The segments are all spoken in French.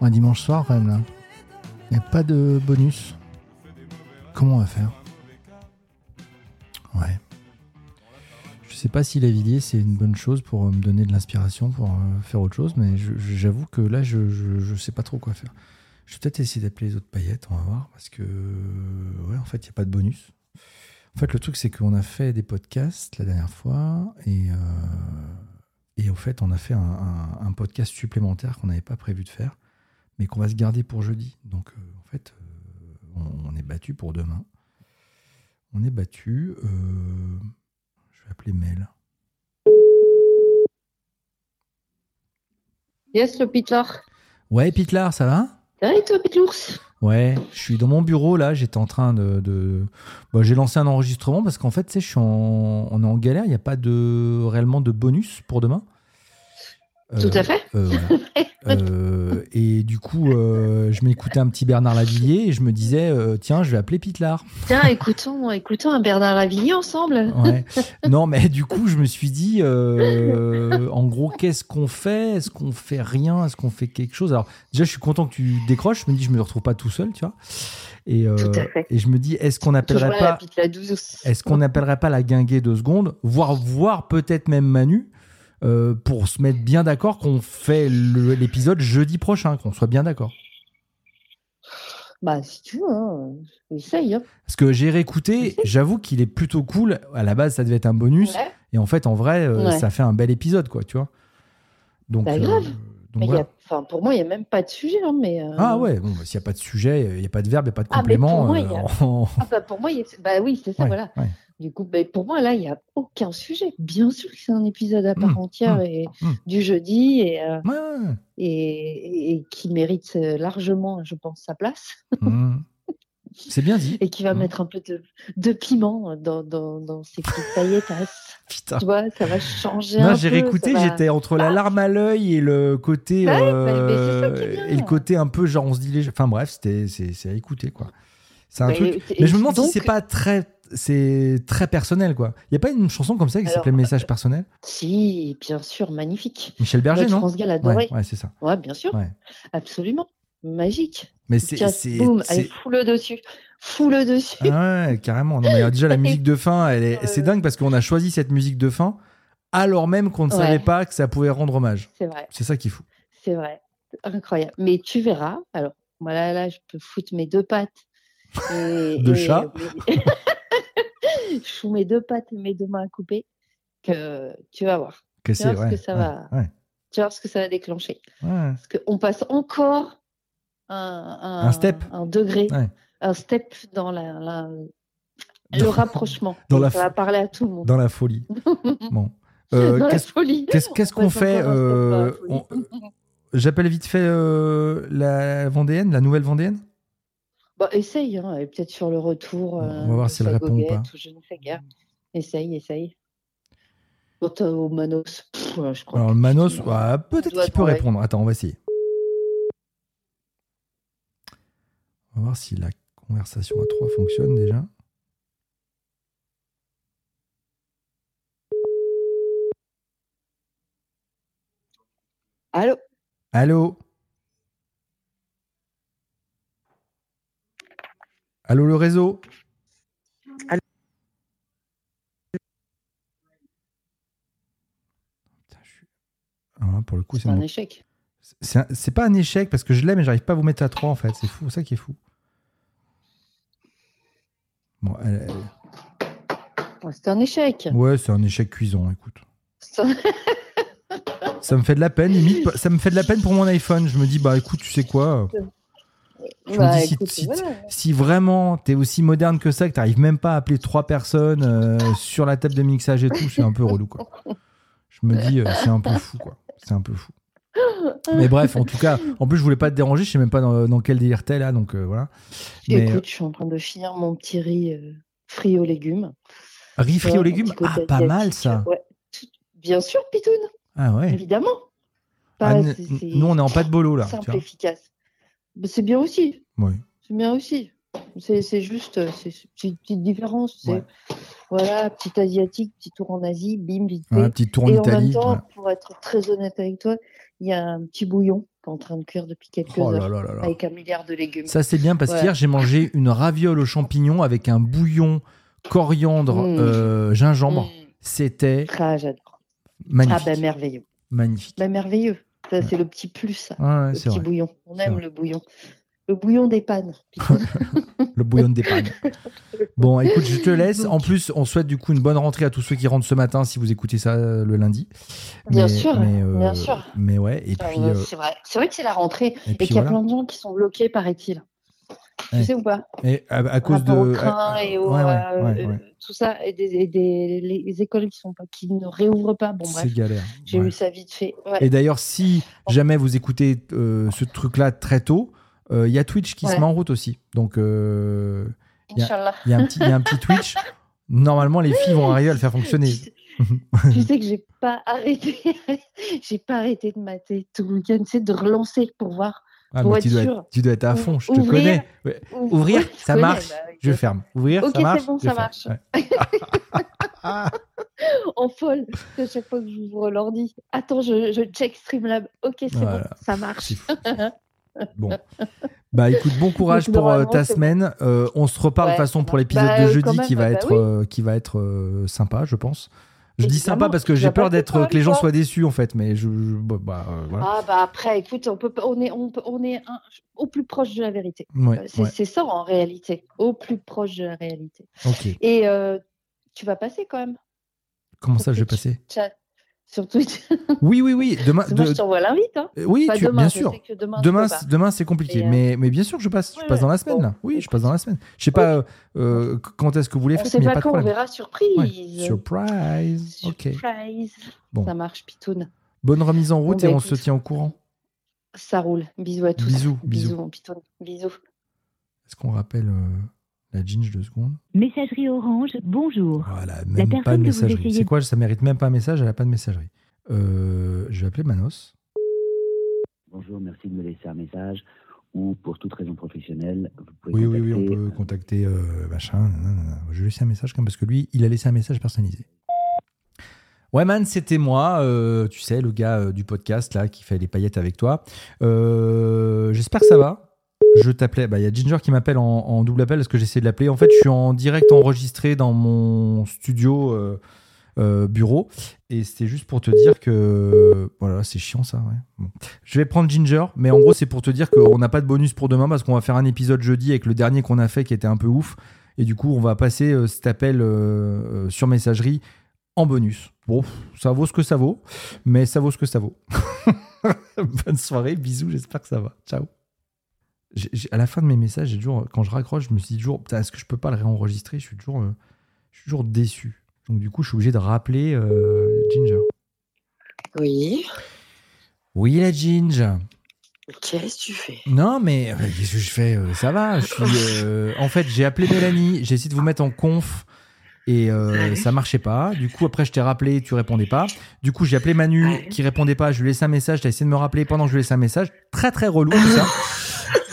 Un dimanche soir quand même là. Il n'y a pas de bonus. Comment on va faire? Ouais. Je sais pas si Lavillier c'est une bonne chose pour euh, me donner de l'inspiration pour euh, faire autre chose, mais j'avoue que là je sais pas trop quoi faire. Je vais peut-être essayer d'appeler les autres paillettes, on va voir, parce que ouais, en fait il n'y a pas de bonus. En fait le truc c'est qu'on a fait des podcasts la dernière fois et, euh, et au fait on a fait un, un- un podcast supplémentaire qu'on n'avait pas prévu de faire mais qu'on va se garder pour jeudi. Donc, euh, en fait, euh, on, on est battu pour demain. On est battu. euh, je vais appeler Mel. Yes, le Pitlar. Ouais, Pitlar, ça va? Ça va et toi, Ouais, je suis dans mon bureau là. J'étais en train de. Bon, j'ai lancé un enregistrement parce qu'en fait, tu sais, en... on est en galère. Il n'y a pas de réellement de bonus pour demain. Tout à fait. euh, voilà. Euh, et du coup, euh, je m'écoutais un petit Bernard Lavillier et je me disais, euh, tiens, je vais appeler Pitlar. Tiens, écoutons, écoutons un Bernard Lavillier ensemble. Ouais. Non, mais du coup, je me suis dit, euh, en gros, qu'est-ce qu'on fait? Est-ce qu'on fait rien? Est-ce qu'on fait quelque chose? Alors, déjà, je suis content que tu décroches. Je me dis, je me retrouve pas tout seul, tu vois. Et, euh, Tout à fait. et je me dis, est-ce qu'on n'appellerait pas, est-ce qu'on n'appellerait pas la guinguet deux secondes, voire, voire peut-être même Manu, euh, pour se mettre bien d'accord qu'on fait l'épisode jeudi prochain, qu'on soit bien d'accord. Bah, si tu veux, hein, essaye. Hein. Parce que j'ai réécouté, j'avoue qu'il est plutôt cool. À la base, ça devait être un bonus. Ouais. Et en fait, en vrai, euh, Ouais. ça fait un bel épisode, quoi, tu vois. Donc, Bah, grave. donc Mais il y a, pour moi, il n'y a même pas de sujet. Hein, mais, euh, Ah ouais, bon, bah, s'il n'y a pas de sujet, il n'y a pas de verbe, il n'y a pas de Ah, pour complément. moi, euh, il y a- Ah, bah, pour moi, y a- bah oui, c'est ça, Ouais, voilà. Du coup, bah, pour moi, là, il n'y a aucun sujet. Bien sûr que c'est un épisode à part Mmh, entière mmh, et, mmh. du jeudi et, euh, Ouais, ouais, et, et qui mérite euh, largement, je pense, sa place. C'est bien dit. et qui va mettre un peu de, de piment dans, dans, dans ses petites paillettes. Putain. Tu vois, ça va changer un j'ai peu, réécouté, va- j'étais entre la larme à l'œil et le côté Ouais, euh, bien. et le côté un peu genre on se dit les enfin bref, c'était c'est à écouter quoi. C'est un Mais- truc mais je me demande si donc- c'est pas très c'est très personnel quoi. Il y a pas une chanson comme ça qui s'appelait Message personnel? Si, bien sûr, magnifique. Michel Berger Notre non? France Gall adorait. Ouais, ouais, c'est ça. Ouais, bien sûr, Ouais. absolument. Magique. Mais c'est boum, allez, fous-le dessus. Fous-le dessus. Ah ouais, carrément. Non, mais déjà, la musique de fin, elle est... c'est Euh. dingue parce qu'on a choisi cette musique de fin alors même qu'on ne Ouais. savait pas que ça pouvait rendre hommage. C'est vrai, C'est ça qui est fou. c'est vrai. Incroyable. Mais tu verras, alors, voilà, là, je peux foutre mes deux pattes. et- De et- chat. je fous mes deux pattes et mes deux mains à couper. Que tu vas voir. Que Tu c'est, ce que ça ouais, va- ouais, Tu vas voir ce que ça va déclencher. Parce qu'on passe encore un, Un step. un degré, un step dans la, la- le Dans- rapprochement. dans Et la ça va parler à tout le monde. Dans la folie. Bon. Euh, Dans la qu'est-ce, folie. qu'est-ce- qu'est-ce On qu'on fait euh, on- J'appelle vite fait euh, la Vendéenne, la nouvelle Vendéenne? Bah, essaye, hein, et peut-être sur le retour. On va euh, voir si elle répond ou pas. je ne sais guère. Essaye, essaye. Quant au Manos, pff, je crois. Alors, que- Manos, peut-être qu'il peut répondre. Attends, on va essayer. On va voir si la conversation à trois fonctionne déjà. Allô? Allô? Allô le réseau Allô Putain, je suis- Ah, pour le coup, C'est un mon- échec. c'est pas un échec parce que je l'ai mais j'arrive pas à vous mettre à 3 en fait. C'est fou, ça qui est fou. Bon, elle- elle- Ouais, C'est un échec. ouais, c'est un échec cuisant, écoute. Ça- Ça me fait de la peine, limite, ça me fait de la peine pour mon iPhone. Je me dis, bah écoute, tu sais quoi Je me Bah, dis, si, écoute, si- voilà. si vraiment t'es aussi moderne que ça, que t'arrives même pas à appeler trois personnes euh, sur la table de mixage et tout, c'est un peu relou, quoi. Je me dis, euh, c'est un peu fou, quoi. C'est un peu fou. Mais bref, en tout cas, en plus, je voulais pas te déranger, je sais même pas dans, dans quel délire t'es là, donc euh, voilà. Mais Écoute, je suis en train de finir mon petit riz frit aux légumes. riz frit aux légumes, ah, pas mal ça. Ouais. Bien sûr, Pitoun, Ah ouais. évidemment. Ah, nous, on est en pâte bolo là. simple, efficace. Bah, c'est bien aussi. C'est bien aussi. C'est juste, euh, c'est une petite différence. Ouais. voilà, petit asiatique, petit tour en Asie, bim, vite fait. Ouais, petit tour en Et en Italie. même temps, voilà. pour être très honnête avec toi, il y a un petit bouillon qui est en train de cuire depuis quelques Oh heures là là là. avec un milliard de légumes. Ça, c'est bien parce Ouais. qu'hier, j'ai mangé une raviole aux champignons avec un bouillon coriandre, Mm. euh, gingembre. Mmh. C'était Ah, j'adore. Ah, magnifique. ben merveilleux. magnifique. Ben merveilleux. Ça, c'est le petit plus, ça. Ouais, ouais, le petit vrai. bouillon. On aime vrai. le bouillon. Le bouillon des pannes. Le bouillon de pannes. Bon, écoute, je te laisse. En plus, on souhaite du coup une bonne rentrée à tous ceux qui rentrent ce matin si vous écoutez ça euh, le lundi. Bien sûr, mais, euh, bien sûr. Mais ouais, et puis, Euh, c'est vrai. Que c'est la rentrée et qu'il y a voilà. plein de gens qui sont bloqués, paraît-il. Ouais. Tu sais ou pas Et à, cause de. au et au, ouais, ouais, euh, euh, tout ça et des, et des- les écoles qui sont pas qui ne réouvrent pas. Bon bref, galère. j'ai eu ça vite fait. Et d'ailleurs, si jamais vous écoutez euh, ce truc-là très tôt, euh, il y a Twitch qui se met en route aussi. Donc, y il y, a un petit- il y a un petit Twitch. Normalement, les filles vont arriver à le faire fonctionner. Tu sais- tu sais que j'ai pas arrêté, j'ai pas arrêté de mater tout le week-end, c'est de relancer pour voir. Ah, Pour mais être tu, dois sûr. être, tu dois être à fond, je te Ouvrir. connais. Ouais. Ouvrir, ça connais, marche, bah oui, je ferme. Ouvrir, Ok, ça marche. c'est bon, ça marche. Ouais. en folle. À chaque fois que j'ouvre l'ordi, attends, je, je check Streamlab. Ok, c'est Voilà. bon, ça marche. Bon. Bah écoute, bon courage Donc, pour euh, ta semaine. Euh, on se reparle de toute façon pour va. l'épisode Bah, de euh, jeudi même, qui va bah être, oui. euh, qui va être sympa, je pense. Je dis sympa parce que j'ai peur d'être quand que les gens soient déçus en fait, mais je, je- bah, bah, euh, voilà. Ah bah après, écoute, on peut, on est, on, peut- on est un- au plus proche de la vérité. Ouais, Euh, C'est ouais, ça en réalité, au plus proche de la réalité. Et euh, tu vas passer quand même Comment ça, je vais passer? Sur Twitch. Oui, oui, oui. Demain, Moi, de- je t'envoie l'invite. Hein. euh, oui, Pas tu- demain, bien sûr. que demain, Demain, c'est- pas. demain c'est compliqué, euh, mais, mais bien sûr je passe. Je passe dans la semaine bon, là. Oui, je passe dans la semaine. Je sais pas euh, quand est-ce que vous les On faites, sait mais pas pas quand, on verra surprise. Ouais. Surprise. Surprise. Bon. Ça marche, Pitoun. Bonne remise en route Bon, bah, et on se tient au courant. Ça roule. Bisous à tous. Bisous, bisous. mon Pitoun. Bisous. Est-ce qu'on rappelle euh, la ginge de secondes Messagerie Orange, bonjour. Voilà, même personne pas de messagerie. essayez- C'est quoi Ça mérite même pas un message, elle a pas de messagerie. Euh, je vais appeler Manos. Bonjour, merci de me laisser un message ou pour toute raison professionnelle, vous pouvez Oui, oui, oui, on contacter, peut euh, contacter euh, machin. Je vais laisser un message quand même parce que lui, il a laissé un message personnalisé. Ouais, man, c'était moi, euh, tu sais, le gars euh, du podcast là qui fait les paillettes avec toi. Euh, J'espère que ça va. Je t'appelais. Bah, il y a Ginger qui m'appelle en, double appel parce que j'essaie de l'appeler. En fait, je suis en direct enregistré dans mon studio euh, euh, bureau et c'était juste pour te dire que voilà, c'est chiant ça. Je vais prendre Ginger, mais en gros, c'est pour te dire qu'on n'a pas de bonus pour demain parce qu'on va faire un épisode jeudi avec le dernier qu'on a fait qui était un peu ouf. Et du coup, on va passer euh, cet appel sur messagerie en bonus. Bon, ça vaut ce que ça vaut, mais ça vaut ce que ça vaut. Bonne soirée, bisous, j'espère que ça va. Ciao. J'ai- à la fin de mes messages, toujours, quand je raccroche, je me suis dit toujours, est-ce que je peux pas le réenregistrer? Je suis toujours, euh, je suis toujours déçu. Donc du coup, je suis obligé de rappeler euh, Ginger. Oui. Oui, la Ginger. Qu'est-ce que tu fais? Non, mais euh, qu'est-ce que je fais? Euh, Ça va. Je suis, euh, en fait, j'ai appelé Mélanie. J'ai essayé de vous mettre en conf et ça marchait pas. Du coup, après, je t'ai rappelé, tu répondais pas. Du coup, j'ai appelé Manu qui répondait pas. Je lui ai laissé un message. T'as essayé de me rappeler pendant que je lui ai laissé un message. Très très relou tout ça.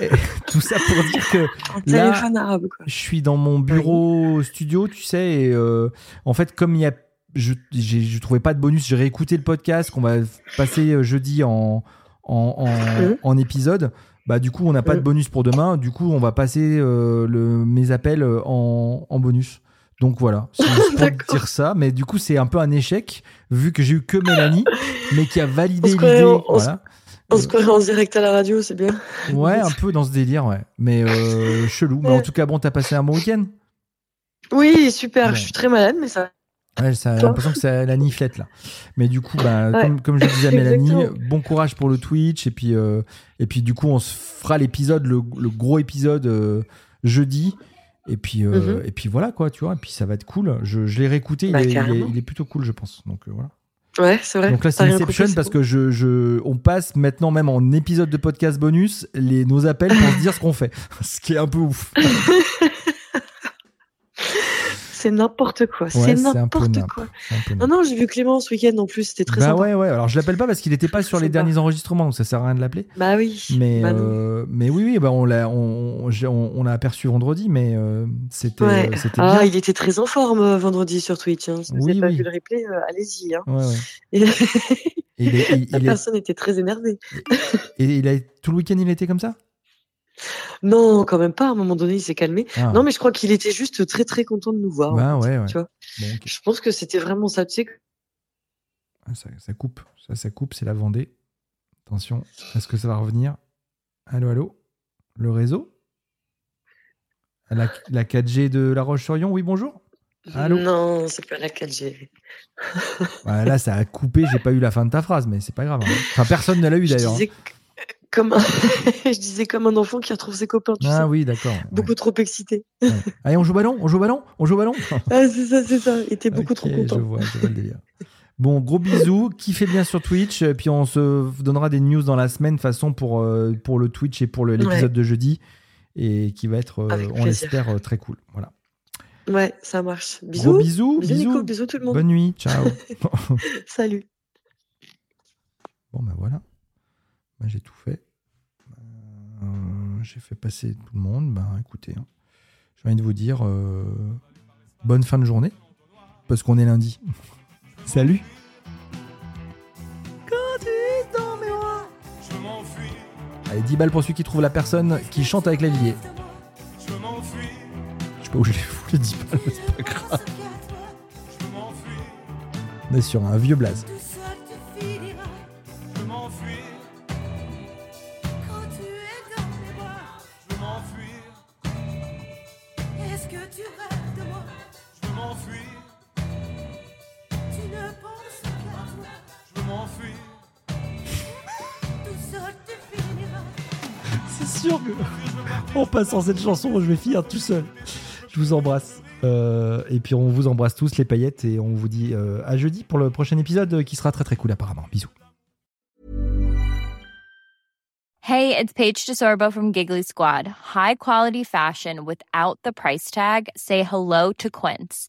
Tout ça pour dire que Un Là- téléphone arabe, quoi. je suis dans mon bureau studio, tu sais, et euh, en fait, comme il y a, je, je trouvais pas de bonus, j'ai réécouté le podcast qu'on va passer euh, jeudi en, en, en, Mhm. en épisode. Bah, du coup, on n'a pas de Mhm. bonus pour demain. Du coup, on va passer euh, le, mes appels euh, en, en bonus. Donc voilà, c'est pour dire ça. Mais du coup, c'est un peu un échec, vu que j'ai eu que Mélanie, mais qui a validé l'idée. Voilà. On se croirait en direct à la radio, c'est bien. Ouais, un peu dans ce délire, ouais. Mais euh, chelou. Mais en tout cas, bon, t'as passé un bon week-end Oui, super. Je suis très malade, mais ça. Ouais, ça Toi l'impression que c'est la niflette là. Mais du coup, bah, Ouais. comme, comme je disais à Mélanie, bon courage pour le Twitch. Et puis, euh, et puis du coup, on se fera l'épisode, le, le gros épisode euh, jeudi. Et puis, Mhm. et puis voilà quoi, tu vois. Et puis ça va être cool. Je, je l'ai réécouté, il, Bah, est, il, est, carrément. il est plutôt cool, je pense. Donc voilà. Ouais, c'est vrai. Donc là, c'est Inception parce que je, je, on passe maintenant même en épisode de podcast bonus les, nos appels pour se dire ce qu'on fait. Ce qui est un peu ouf. C'est n'importe quoi. Ouais, c'est n'importe quoi. Non, non, j'ai vu Clément ce week-end en plus. C'était très bah sympa. ouais, ouais. Alors je l'appelle pas parce qu'il était pas sur les derniers enregistrements, donc ça sert à rien de l'appeler. Bah oui. Mais, Bah euh, mais oui, oui, bah on l'a, on, on, on- aperçu vendredi, mais euh, c'était, Ouais. Ah, bien. il était très en forme euh, vendredi sur Twitch. Hein. Si vous Oui, n'avez pas oui. vu le replay, allez-y. Hein. Ouais. Et Et il, est- il- la il est- personne était très énervée. et il a tout le week-end, il était comme ça? Non, quand même pas. À un moment donné, il s'est calmé. Ah. Non, mais je crois qu'il était juste très très content de nous voir. Bah en fait, ouais, ouais. Tu vois Bon, je pense que c'était vraiment ça. Tu sais, que- Ah, ça, ça coupe, ça, ça coupe, c'est la Vendée. Attention, est-ce que ça va revenir? Allô, allô? Le réseau? La, la 4G de La Roche-sur-Yon, oui, bonjour Allô? Non, c'est pas la 4G. Ouais, Là, ça a coupé, j'ai pas eu la fin de ta phrase, mais c'est pas grave. hein. Enfin, personne ne l'a eu d'ailleurs. hein. disais que- comme un... je disais comme un enfant qui retrouve ses copains. Tu sais. Ah oui, d'accord. ouais. Beaucoup trop excité. Ouais. Allez, on joue au ballon On joue au ballon On joue au ballon Ah, c'est ça, c'est ça. Il était beaucoup trop Je content. vois, je vois le délire. Bon, gros bisous. Kiffez bien sur Twitch. et Puis on se donnera des news dans la semaine, de façon pour, euh, pour le Twitch et pour l'épisode Ouais. de jeudi. Et qui va être, euh, on l'espère, euh, très cool. Voilà. Ouais, ça marche. Bisous. Gros bisous. Bisous, Bisous. Nico. Bisous tout le monde. Bonne nuit. Ciao. Salut. bon, ben voilà. Ben, j'ai tout fait. J'ai fait passer tout le monde. Ben écoutez, hein, j'ai envie de vous dire euh, bonne fin de journée. Parce qu'on est lundi. Salut. Allez, 10 balles pour celui qui trouve la personne qui chante avec la Villiers. Je sais pas où je les fous, les 10 balles, mais c'est pas grave. On est sur un vieux blaze. En passant cette chanson, je vais finir tout seul. Je vous embrasse. Euh, et puis on vous embrasse tous les paillettes et on vous dit euh, à jeudi pour le prochain épisode qui sera très très cool apparemment. Bisous. Hey, it's Paige DeSorbo from Giggly Squad. High quality fashion without the price tag. Say hello to Quince.